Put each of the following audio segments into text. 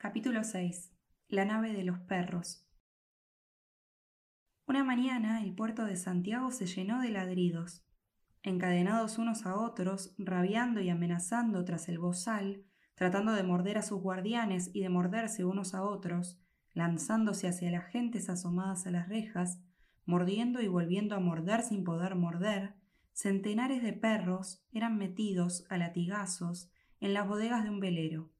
Capítulo 6. La nave de los perros. Una mañana el puerto de Santiago se llenó de ladridos. Encadenados unos a otros, rabiando y amenazando tras el bozal, tratando de morder a sus guardianes y de morderse unos a otros, lanzándose hacia las gentes asomadas a las rejas, mordiendo y volviendo a morder sin poder morder, centenares de perros eran metidos a latigazos en las bodegas de un velero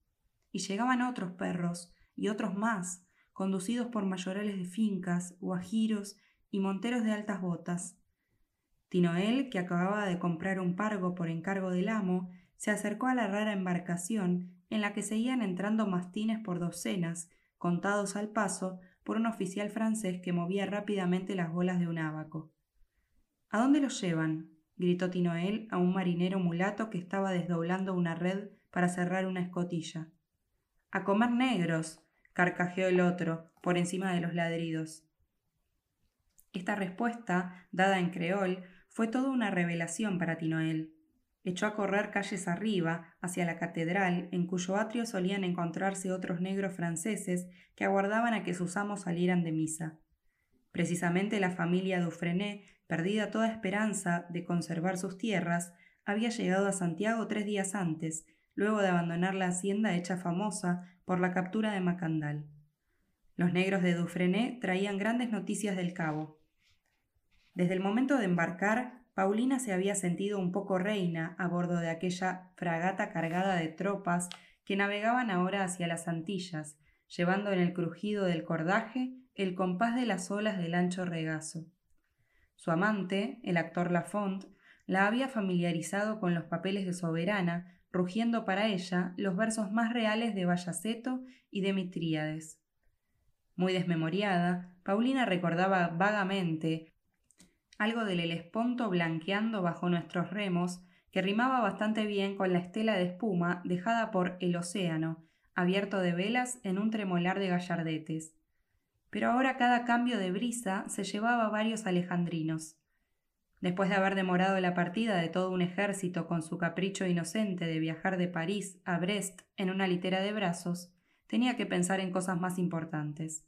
y llegaban otros perros y otros más, conducidos por mayorales de fincas, guajiros y monteros de altas botas. Tinoel, que acababa de comprar un pargo por encargo del amo, se acercó a la rara embarcación en la que seguían entrando mastines por docenas, contados al paso por un oficial francés que movía rápidamente las bolas de un ábaco. ¿A dónde los llevan? gritó Tinoel a un marinero mulato que estaba desdoblando una red para cerrar una escotilla. A comer negros, carcajeó el otro, por encima de los ladridos. Esta respuesta, dada en creol, fue toda una revelación para Tinoel. Echó a correr calles arriba, hacia la catedral, en cuyo atrio solían encontrarse otros negros franceses que aguardaban a que sus amos salieran de misa. Precisamente la familia Dufrené, perdida toda esperanza de conservar sus tierras, había llegado a Santiago tres días antes luego de abandonar la hacienda hecha famosa por la captura de Macandal. Los negros de Dufrené traían grandes noticias del cabo. Desde el momento de embarcar, Paulina se había sentido un poco reina a bordo de aquella fragata cargada de tropas que navegaban ahora hacia las Antillas, llevando en el crujido del cordaje el compás de las olas del ancho regazo. Su amante, el actor Lafont, la había familiarizado con los papeles de soberana rugiendo para ella los versos más reales de Bayaceto y de Mitríades. Muy desmemoriada, Paulina recordaba vagamente algo del Helesponto blanqueando bajo nuestros remos, que rimaba bastante bien con la estela de espuma dejada por el océano, abierto de velas en un tremolar de gallardetes. Pero ahora cada cambio de brisa se llevaba varios alejandrinos. Después de haber demorado la partida de todo un ejército con su capricho inocente de viajar de París a Brest en una litera de brazos, tenía que pensar en cosas más importantes.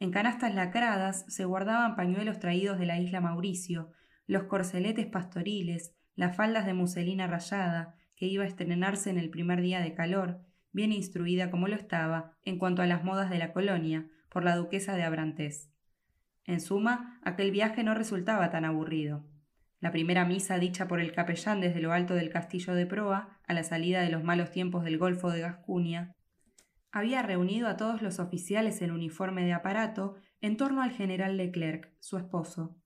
En canastas lacradas se guardaban pañuelos traídos de la isla Mauricio, los corceletes pastoriles, las faldas de muselina rayada, que iba a estrenarse en el primer día de calor, bien instruida como lo estaba en cuanto a las modas de la colonia, por la duquesa de Abrantés. En suma, aquel viaje no resultaba tan aburrido. La primera misa dicha por el capellán desde lo alto del castillo de proa, a la salida de los malos tiempos del Golfo de Gascuña, había reunido a todos los oficiales en uniforme de aparato en torno al general Leclerc, su esposo.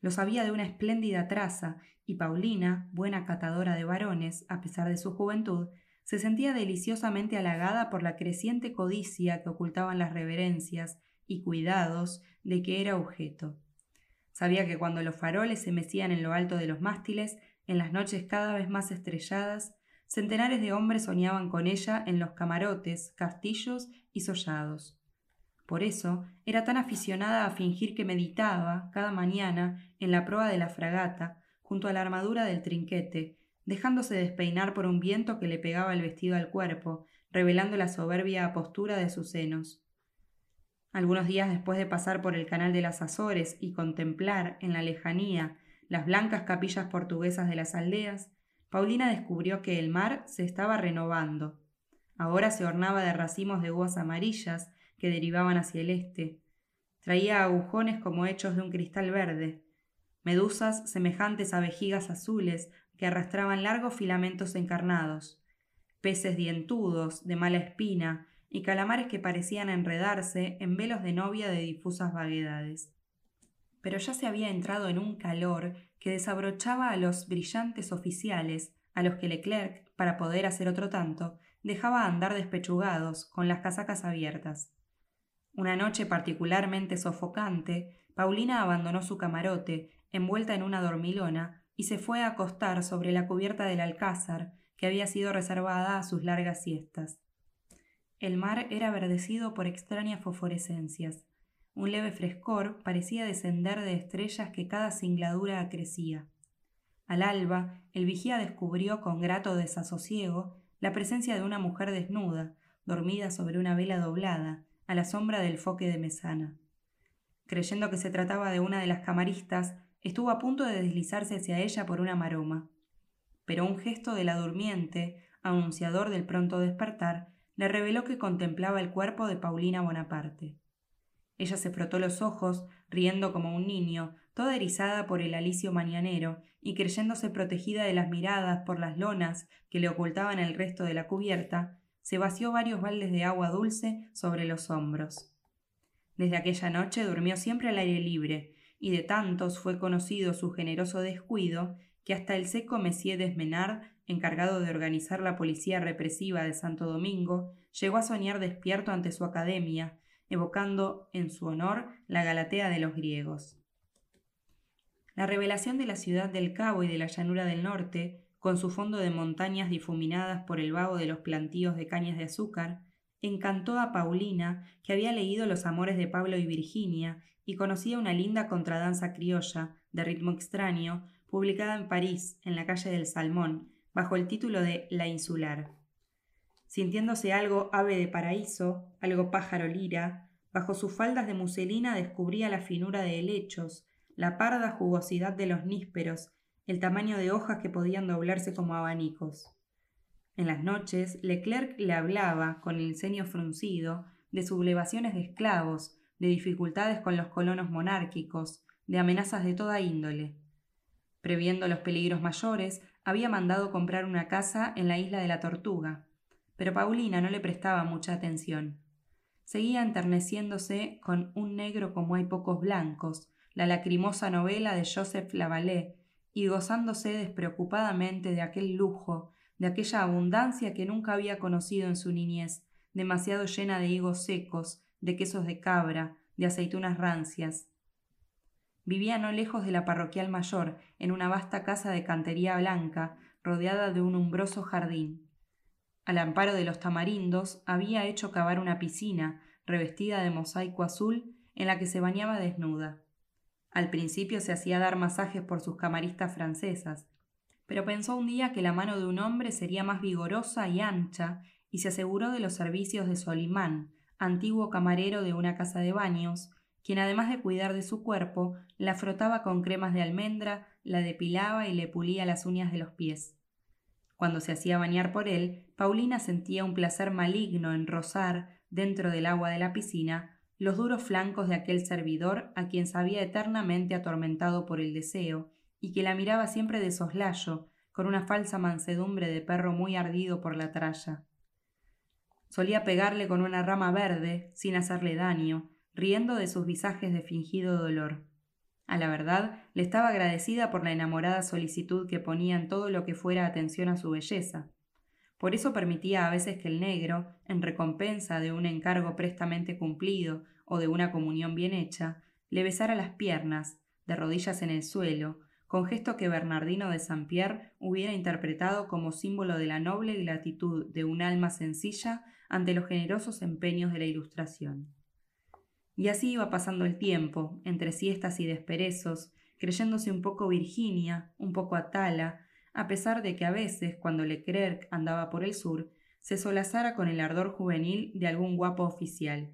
Los había de una espléndida traza, y Paulina, buena catadora de varones, a pesar de su juventud, se sentía deliciosamente halagada por la creciente codicia que ocultaban las reverencias y cuidados de que era objeto. Sabía que cuando los faroles se mecían en lo alto de los mástiles, en las noches cada vez más estrelladas, centenares de hombres soñaban con ella en los camarotes, castillos y sollados. Por eso era tan aficionada a fingir que meditaba cada mañana en la proa de la fragata, junto a la armadura del trinquete, dejándose despeinar por un viento que le pegaba el vestido al cuerpo, revelando la soberbia postura de sus senos. Algunos días después de pasar por el canal de las Azores y contemplar en la lejanía las blancas capillas portuguesas de las aldeas, Paulina descubrió que el mar se estaba renovando. Ahora se ornaba de racimos de uvas amarillas que derivaban hacia el este. Traía agujones como hechos de un cristal verde, medusas semejantes a vejigas azules que arrastraban largos filamentos encarnados, peces dientudos de mala espina y calamares que parecían enredarse en velos de novia de difusas vaguedades. Pero ya se había entrado en un calor que desabrochaba a los brillantes oficiales, a los que Leclerc, para poder hacer otro tanto, dejaba andar despechugados, con las casacas abiertas. Una noche particularmente sofocante, Paulina abandonó su camarote, envuelta en una dormilona, y se fue a acostar sobre la cubierta del alcázar, que había sido reservada a sus largas siestas. El mar era verdecido por extrañas fosforescencias. Un leve frescor parecía descender de estrellas que cada singladura acrecía. Al alba, el vigía descubrió con grato desasosiego la presencia de una mujer desnuda, dormida sobre una vela doblada, a la sombra del foque de mesana. Creyendo que se trataba de una de las camaristas, estuvo a punto de deslizarse hacia ella por una maroma. Pero un gesto de la durmiente, anunciador del pronto despertar, le reveló que contemplaba el cuerpo de Paulina Bonaparte. Ella se frotó los ojos, riendo como un niño, toda erizada por el alicio mañanero, y creyéndose protegida de las miradas por las lonas que le ocultaban el resto de la cubierta, se vació varios baldes de agua dulce sobre los hombros. Desde aquella noche durmió siempre al aire libre, y de tantos fue conocido su generoso descuido que hasta el seco Messier Desmenard, encargado de organizar la policía represiva de Santo Domingo, llegó a soñar despierto ante su academia, evocando en su honor la Galatea de los griegos. La revelación de la ciudad del Cabo y de la llanura del norte, con su fondo de montañas difuminadas por el vago de los plantíos de cañas de azúcar, encantó a Paulina, que había leído Los amores de Pablo y Virginia y conocía una linda contradanza criolla, de ritmo extraño, publicada en París, en la calle del Salmón, bajo el título de La Insular sintiéndose algo ave de paraíso, algo pájaro lira, bajo sus faldas de muselina descubría la finura de helechos, la parda jugosidad de los nísperos, el tamaño de hojas que podían doblarse como abanicos. En las noches, Leclerc le hablaba, con el ceño fruncido, de sublevaciones de esclavos, de dificultades con los colonos monárquicos, de amenazas de toda índole. Previendo los peligros mayores, había mandado comprar una casa en la isla de la Tortuga pero Paulina no le prestaba mucha atención. Seguía enterneciéndose con Un negro como hay pocos blancos, la lacrimosa novela de Joseph Lavallee, y gozándose despreocupadamente de aquel lujo, de aquella abundancia que nunca había conocido en su niñez, demasiado llena de higos secos, de quesos de cabra, de aceitunas rancias. Vivía no lejos de la parroquial mayor, en una vasta casa de cantería blanca, rodeada de un umbroso jardín al amparo de los tamarindos, había hecho cavar una piscina, revestida de mosaico azul, en la que se bañaba desnuda. Al principio se hacía dar masajes por sus camaristas francesas, pero pensó un día que la mano de un hombre sería más vigorosa y ancha, y se aseguró de los servicios de Solimán, antiguo camarero de una casa de baños, quien además de cuidar de su cuerpo, la frotaba con cremas de almendra, la depilaba y le pulía las uñas de los pies. Cuando se hacía bañar por él, Paulina sentía un placer maligno en rozar, dentro del agua de la piscina, los duros flancos de aquel servidor a quien sabía eternamente atormentado por el deseo, y que la miraba siempre de soslayo, con una falsa mansedumbre de perro muy ardido por la tralla. Solía pegarle con una rama verde, sin hacerle daño, riendo de sus visajes de fingido dolor. A la verdad, le estaba agradecida por la enamorada solicitud que ponía en todo lo que fuera atención a su belleza. Por eso permitía a veces que el negro, en recompensa de un encargo prestamente cumplido o de una comunión bien hecha, le besara las piernas, de rodillas en el suelo, con gesto que Bernardino de Saint-Pierre hubiera interpretado como símbolo de la noble gratitud de un alma sencilla ante los generosos empeños de la Ilustración. Y así iba pasando el tiempo, entre siestas y desperezos, creyéndose un poco Virginia, un poco Atala, a pesar de que a veces, cuando Leclerc andaba por el sur, se solazara con el ardor juvenil de algún guapo oficial.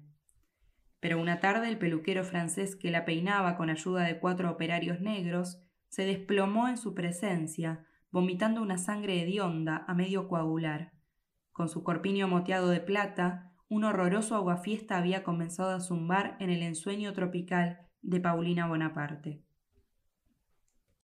Pero una tarde el peluquero francés que la peinaba con ayuda de cuatro operarios negros se desplomó en su presencia, vomitando una sangre hedionda a medio coagular. Con su corpiño moteado de plata, un horroroso aguafiesta había comenzado a zumbar en el ensueño tropical de Paulina Bonaparte.